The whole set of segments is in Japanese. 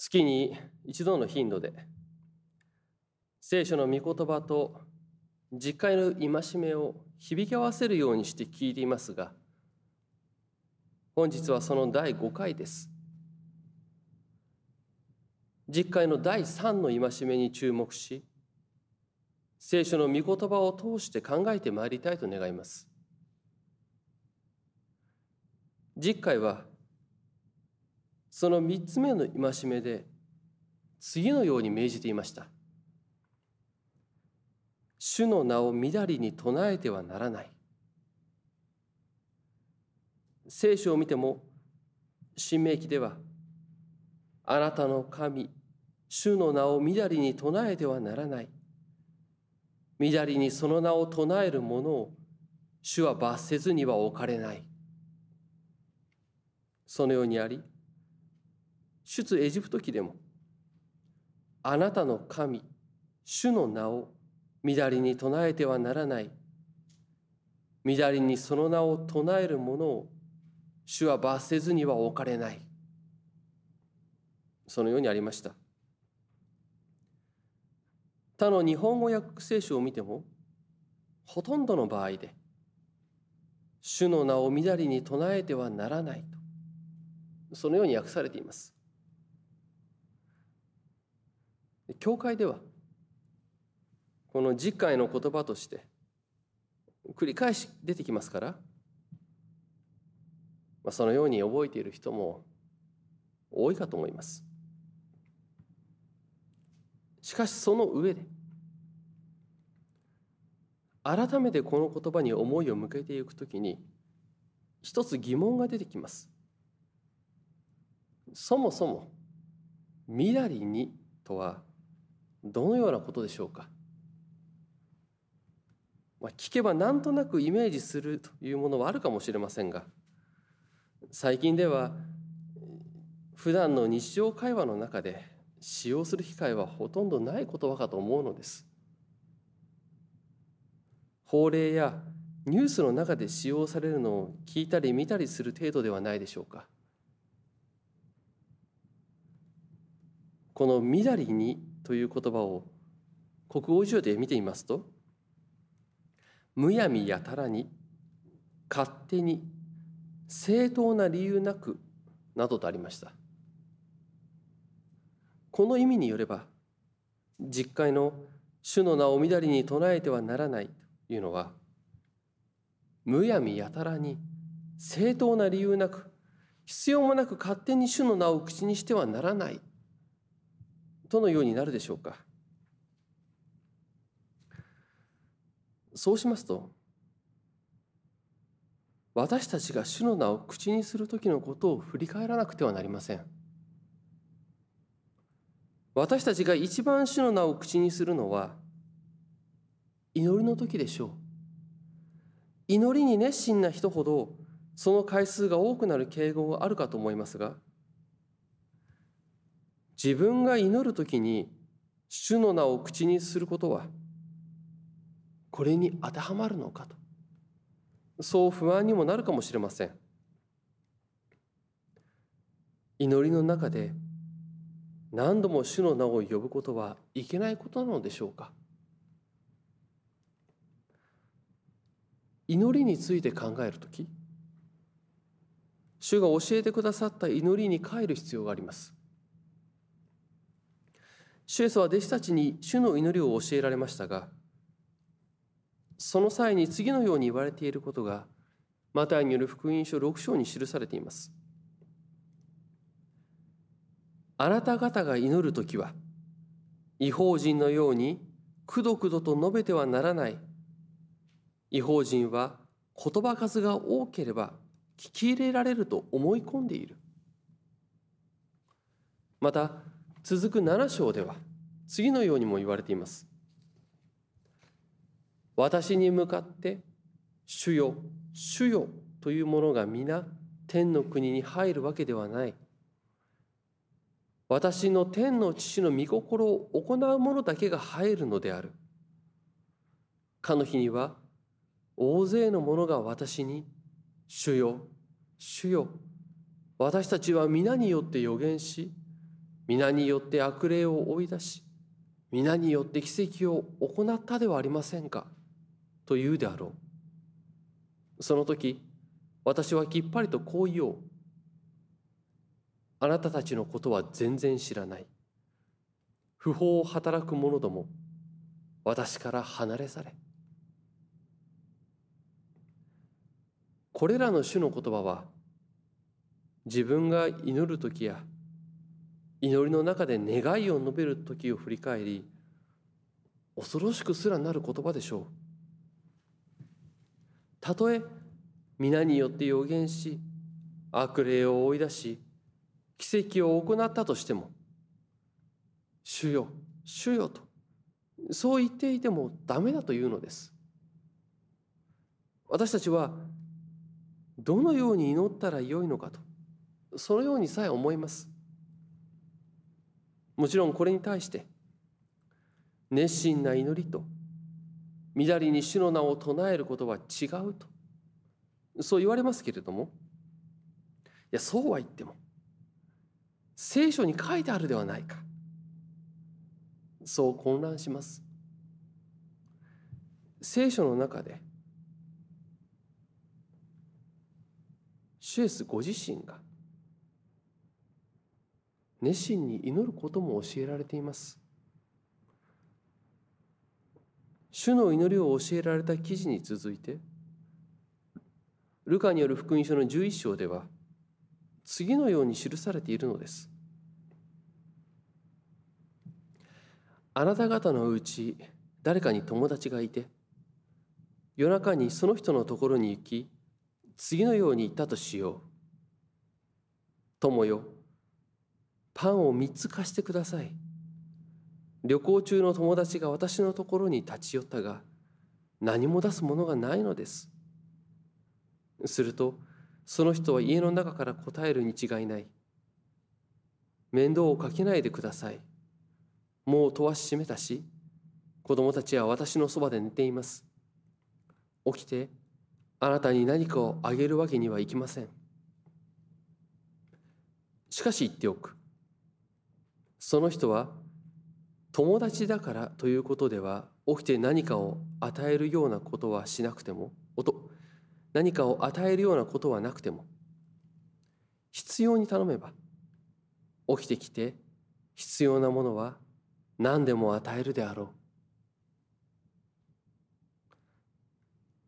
月に一度の頻度で聖書の御言葉と実会の戒めを響き合わせるようにして聞いていますが本日はその第5回です。実会の第3の戒めに注目し聖書の御言葉を通して考えてまいりたいと願います。実会はその3つ目の戒めで次のように命じていました。主の名をみだりに唱えてはならない。聖書を見ても新明記ではあなたの神主の名をみだりに唱えてはならない。みだりにその名を唱える者を主は罰せずには置かれない。そのようにあり出エジプト記でもあなたの神主の名を乱りに唱えてはならない。乱りにその名を唱える者を主は罰せずには置かれない。そのようにありました。他の日本語訳聖書を見てもほとんどの場合で主の名を乱りに唱えてはならないとそのように訳されています。教会ではこの次回の言葉として繰り返し出てきますから、まあ、そのように覚えている人も多いかと思います。しかしその上で改めてこの言葉に思いを向けていくときに一つ疑問が出てきます。そもそも「みだりに」とはどのようなことでしょうか、まあ、聞けばなんとなくイメージするというものはあるかもしれませんが最近では普段の日常会話の中で使用する機会はほとんどない言葉かと思うのです。法令やニュースの中で使用されるのを聞いたり見たりする程度ではないでしょうか。この「みだりに」という言葉を国語辞書で見てみますとむやみやたらに勝手に正当な理由なくなどとありました。この意味によれば実会の主の名をみだりに唱えてはならないというのはむやみやたらに正当な理由なく必要もなく勝手に主の名を口にしてはならないどのようになるでしょうか。そうしますと私たちが主の名を口にする時のことを振り返らなくてはなりません。私たちが一番主の名を口にするのは祈りの時でしょう。祈りに熱心な人ほどその回数が多くなる傾向があるかと思いますが自分が祈る時に主の名を口にすることはこれに当てはまるのかと。そう不安にもなるかもしれません。祈りの中で何度も主の名を呼ぶことはいけないことなのでしょうか。祈りについて考える時主が教えてくださった祈りに帰る必要があります。主イエスは弟子たちに主の祈りを教えられましたがその際に次のように言われていることがマタイによる福音書6章に記されています。あなた方が祈る時は違法人のようにくどくどと述べてはならない違法人は言葉数が多ければ聞き入れられると思い込んでいるまた続く7章では次のようにも言われています。私に向かって主よ主よというものが皆天の国に入るわけではない。私の天の父の御心を行う者だけが入るのである。かの日には大勢の者が私に主よ主よ私たちは皆によって予言し皆によって悪霊を追い出し皆によって奇跡を行ったではありませんか？と言うであろう。その時私はきっぱりとこう言おう。あなたたちのことは全然知らない。不法を働く者ども私から離れされ。これらの主の言葉は自分が祈る時や祈りの中で願いを述べる時を振り返り恐ろしくすらなる言葉でしょう。たとえ皆によって予言し悪霊を追い出し奇跡を行ったとしても主よ主よとそう言っていてもダメだというのです。私たちはどのように祈ったらよいのかとそのようにさえ思います。もちろんこれに対して熱心な祈りと乱りに主の名を唱えることは違うとそう言われますけれどもいやそうは言っても聖書に書いてあるではないかそう混乱します。聖書の中でシュエスご自身が熱心に祈ることも教えられています。主の祈りを教えられた記事に続いてルカによる福音書の11章では次のように記されているのです。あなた方のうち誰かに友達がいて夜中にその人のところに行き次のように言ったとしよう。友よパンを3つ貸してください。旅行中の友達が私のところに立ち寄ったが、何も出すものがないのです。すると、その人は家の中から答えるに違いない。面倒をかけないでください。もう戸は閉めたし、子供たちは私のそばで寝ています。起きて、あなたに何かをあげるわけにはいきません。しかし言っておく。その人は友達だからということでは起きて何かを与えるようなことはしなくても何かを与えるようなことはなくても必要に頼めば起きてきて必要なものは何でも与えるであろう。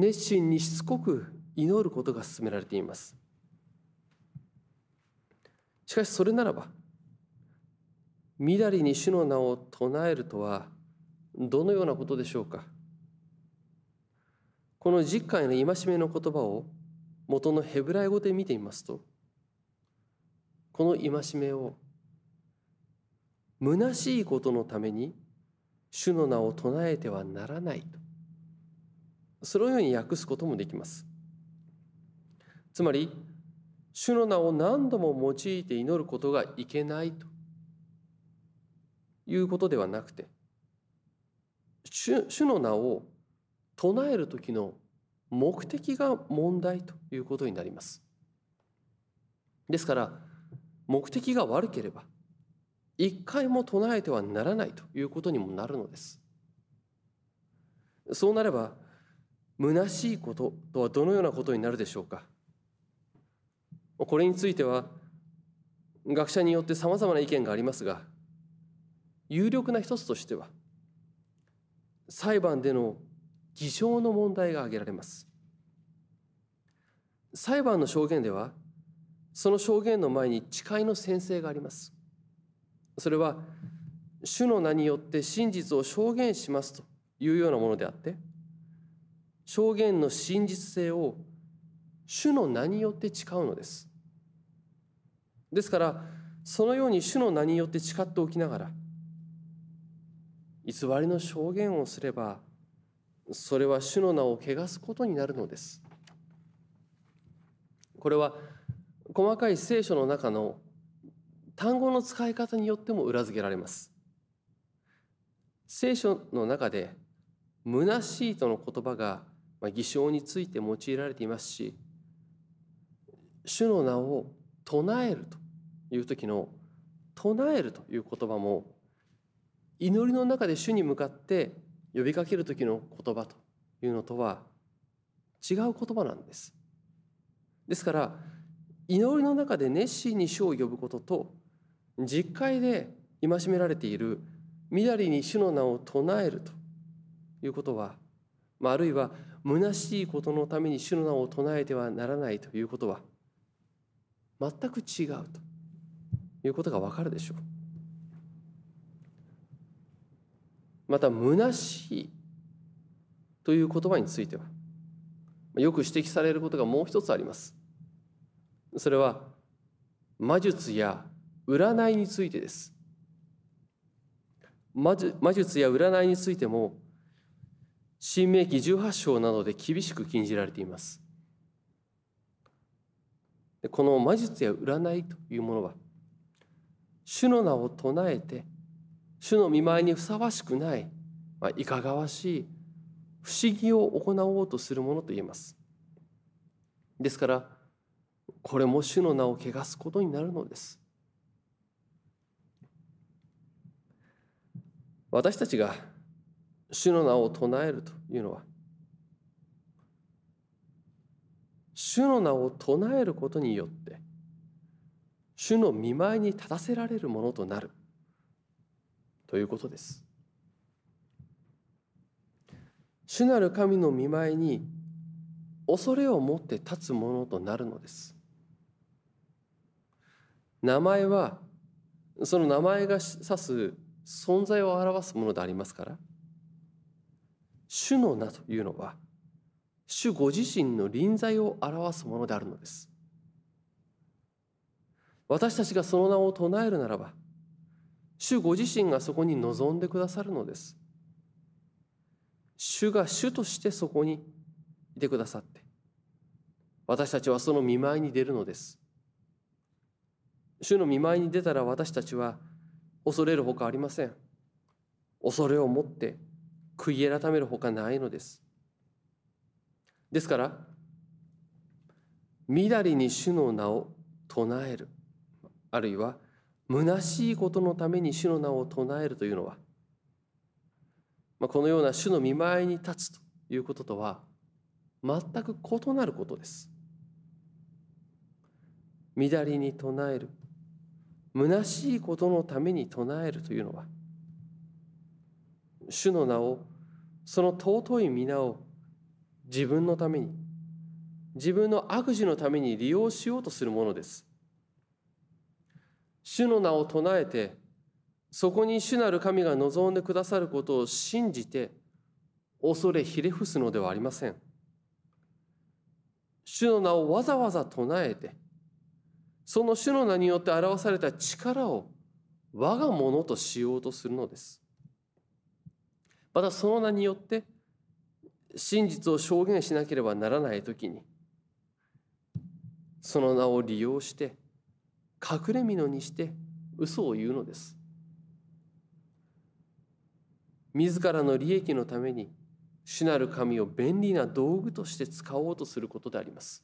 熱心にしつこく祈ることが勧められています。しかしそれならばみだりに主の名を唱えるとはどのようなことでしょうか？この実会の戒めの言葉を元のヘブライ語で見てみますとこの戒めを虚しいことのために主の名を唱えてはならないと。そのように訳すこともできます。つまり主の名を何度も用いて祈ることがいけないと。いうことではなくて主の名を唱える時の目的が問題ということになります。ですから目的が悪ければ一回も唱えてはならないということにもなるのです。そうなれば虚しいこととはどのようなことになるでしょうかこれについては学者によってさまざまな意見がありますが有力な一つとしては裁判での偽証の問題が挙げられます。裁判の証言ではその証言の前に誓いの宣誓があります。それは主の名によって真実を証言しますというようなものであって証言の真実性を主の名によって誓うのです。ですからそのように主の名によって誓っておきながら偽りの証言をすればそれは主の名を汚すことになるのです。これは細かい聖書の中の単語の使い方によっても裏付けられます。聖書の中で「虚しい」との言葉が偽証について用いられていますし主の名を唱えるという時の唱えるという言葉も祈りの中で主に向かって呼びかける時の言葉というのとは違う言葉なんです。ですから祈りの中で熱心に主を呼ぶことと実会で戒められているみだりに主の名を唱えるということは、まあ、あるいは虚しいことのために主の名を唱えてはならないということは全く違うということがわかるでしょう。また虚しいという言葉についてはよく指摘されることがもう一つあります。それは魔術や占いについてです。魔術や占いについても新明記18章などで厳しく禁じられています。この魔術や占いというものは主の名を唱えて主の見舞いにふさわしくない、まあ、いかがわしい不思議を行おうとするものと言えます。ですからこれも主の名を汚すことになるのです。私たちが主の名を唱えるというのは主の名を唱えることによって主の見舞いに立たせられるものとなるということです。主なる神の見舞いに恐れを持って立つものとなるのです。名前はその名前が指す存在を表すものでありますから主の名というのは主ご自身の臨在を表すものであるのです私たちがその名を唱えるならば主ご自身がそこに臨んでくださるのです。主が主としてそこにいてくださって私たちはその見舞いに出るのです。主の見舞いに出たら私たちは恐れるほかありません。恐れを持って悔い改めるほかないのです。ですからみだりに主の名を唱えるあるいは虚しいことのために主の名を唱えるというのは、まあ、このような主の見舞いに立つということとは全く異なることです。みだりに唱える虚しいことのために唱えるというのは主の名をその尊い皆を自分のために自分の悪事のために利用しようとするものです主の名を唱えてそこに主なる神が望んでくださることを信じて恐れひれ伏すのではありません主の名をわざわざ唱えてその主の名によって表された力を我がものとしようとするのです。またその名によって真実を証言しなければならない時にその名を利用して隠れ蓑にして嘘を言うのです。自らの利益のために主なる神を便利な道具として使おうとすることであります。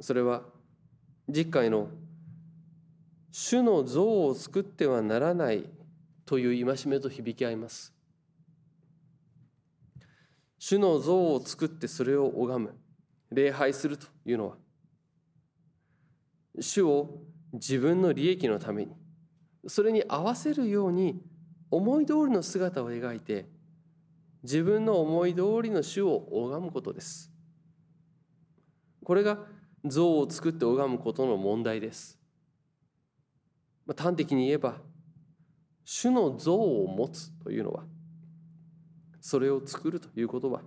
それは実会の主の像を作ってはならないという戒めと響き合います。主の像を作ってそれを拝む、礼拝するというのは、主を自分の利益のために、それに合わせるように思い通りの姿を描いて、自分の思い通りの主を拝むことです。これが像を作って拝むことの問題です。まあ、端的に言えば主の像を持つというのはそれを作るということは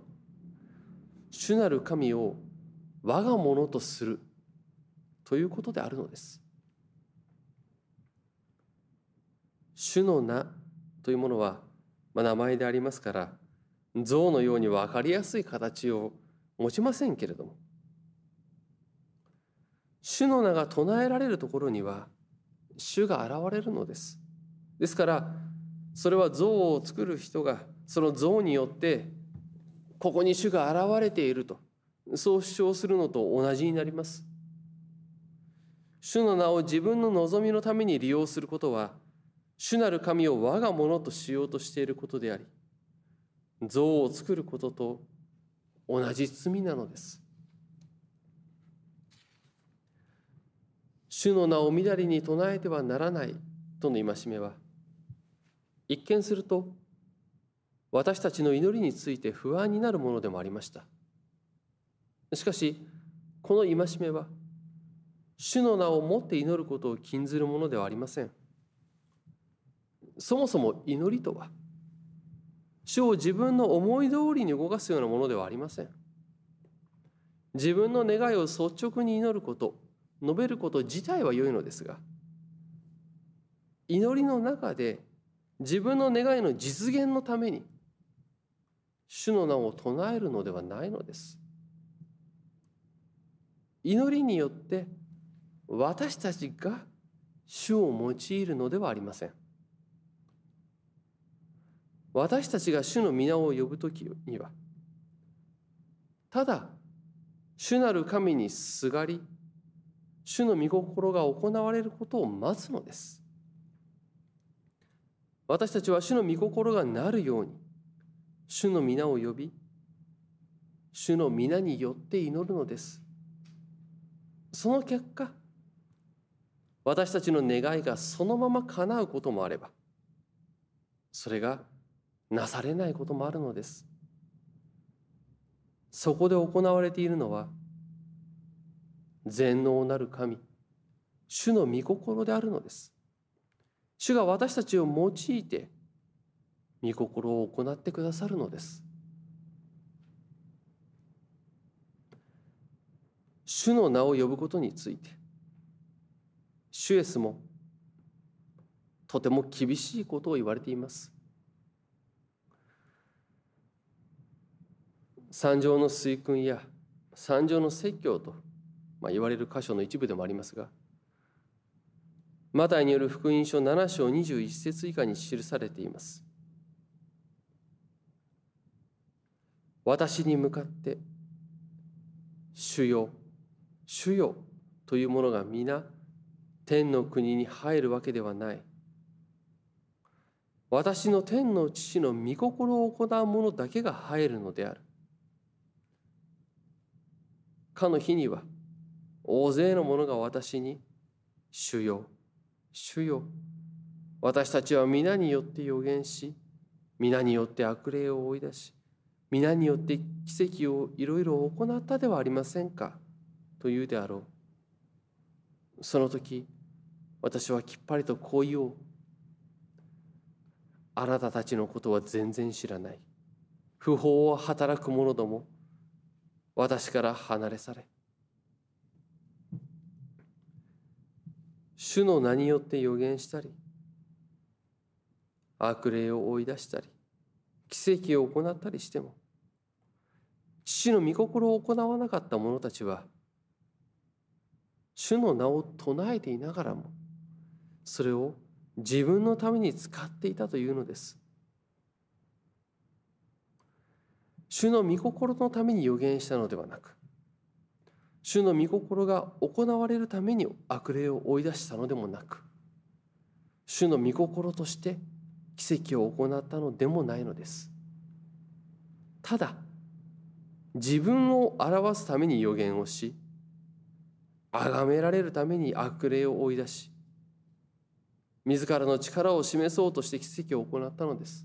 主なる神を我がものとするということであるのです。主の名というものは、まあ、名前でありますから像のように分かりやすい形を持ちませんけれども主の名が唱えられるところには主が現れるのです。ですからそれは像を作る人がその像によってここに主が現れているとそう主張するのと同じになります。主の名を自分の望みのために利用することは、主なる神を我が物としようとしていることであり、像を作ることと同じ罪なのです。主の名をみだりに唱えてはならないとの戒めは、一見すると私たちの祈りについて不安になるものでもありました。しかし、この戒めは、主の名をもって祈ることを禁ずるものではありません。そもそも祈りとは、主を自分の思い通りに動かすようなものではありません。自分の願いを率直に祈ること、述べること自体は良いのですが、祈りの中で自分の願いの実現のために主の名を唱えるのではないのです。祈りによって私たちが主を用いるのではありません。私たちが主の皆を呼ぶときには、ただ主なる神にすがり、主の御心が行われることを待つのです。私たちは主の御心がなるように、主の皆を呼び、主の皆によって祈るのです。その結果、私たちの願いがそのまま叶うこともあれば、それがなされないこともあるのです。そこで行われているのは、全能なる神、主の御心であるのです。主が私たちを用いて、御心を行ってくださるのです。主の名を呼ぶことについて、主イエスもとても厳しいことを言われています。三条の水訓や三条の説教と、まあ、言われる箇所の一部でもありますが、マタイによる福音書7章21節以下に記されています。私に向かって、主よ、主よというものが皆、天の国に入るわけではない。私の天の父の御心を行う者だけが入るのである。かの日には、大勢の者が私に、主よ、主よ私たちは皆によって予言し皆によって悪霊を追い出し皆によって奇跡をいろいろ行ったではありませんかと言うであろうその時私はきっぱりとこう言おうあなたたちのことは全然知らない。不法を働く者ども私から離れ去れ。主の名によって予言したり悪霊を追い出したり奇跡を行ったりしても父の御心を行わなかった者たちは主の名を唱えていながらもそれを自分のために使っていたというのです。主の御心のために予言したのではなく主の御心が行われるために悪霊を追い出したのでもなく主の御心として奇跡を行ったのでもないのです。ただ自分を表すために予言をし崇められるために悪霊を追い出し自らの力を示そうとして奇跡を行ったのです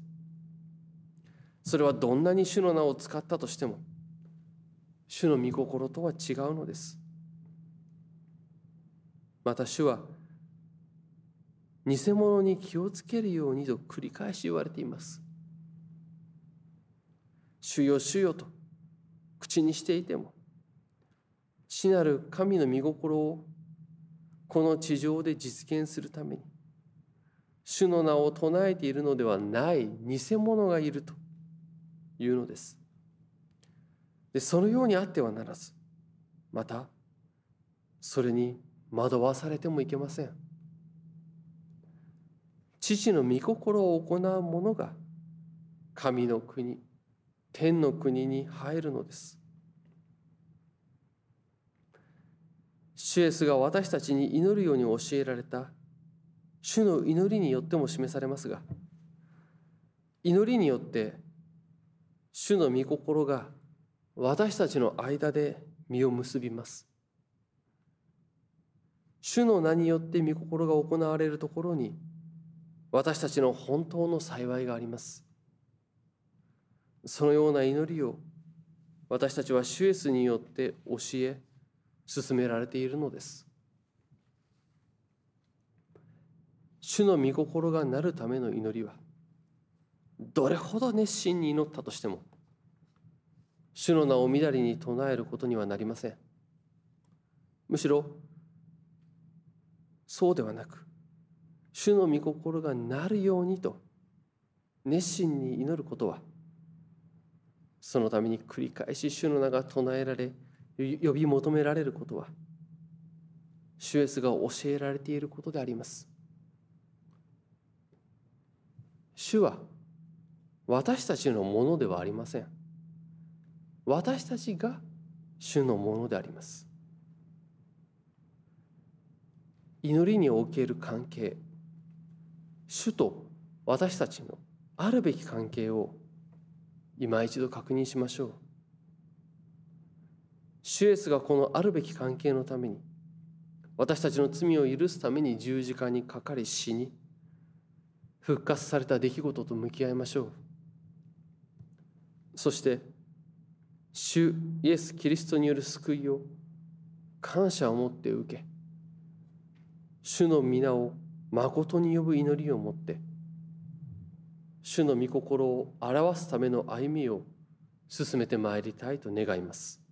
それはどんなに主の名を使ったとしても主の御心とは違うのです。また主は偽物に気をつけるようにと繰り返し言われています。主よ主よと口にしていても死なる神の御心をこの地上で実現するために主の名を唱えているのではない偽物がいるというのです。でそのようにあってはならずまたそれに惑わされてもいけません父の御心を行う者が神の国天の国に入るのです主イエスが私たちに祈るように教えられた主の祈りによっても示されますが祈りによって主の御心が私たちの間で実を結びます。主の名によって御心が行われるところに私たちの本当の幸いがあります。そのような祈りを私たちは主イエスによって教え進められているのです。主の御心がなるための祈りはどれほど熱心に祈ったとしても主の名をみだりに唱えることにはなりません。むしろそうではなく主の御心がなるようにと熱心に祈ることはそのために繰り返し主の名が唱えられ呼び求められることは主イエスが教えられていることであります。主は私たちのものではありません。私たちが主のものであります。祈りにおける関係主と私たちのあるべき関係を今一度確認しましょう。主イエスがこのあるべき関係のために私たちの罪を許すために十字架にかかり死に復活された出来事と向き合いましょう。そして主イエス・キリストによる救いを感謝を持って受け主の皆を誠に呼ぶ祈りを持って主の御心を表すための歩みを進めてまいりたいと願います。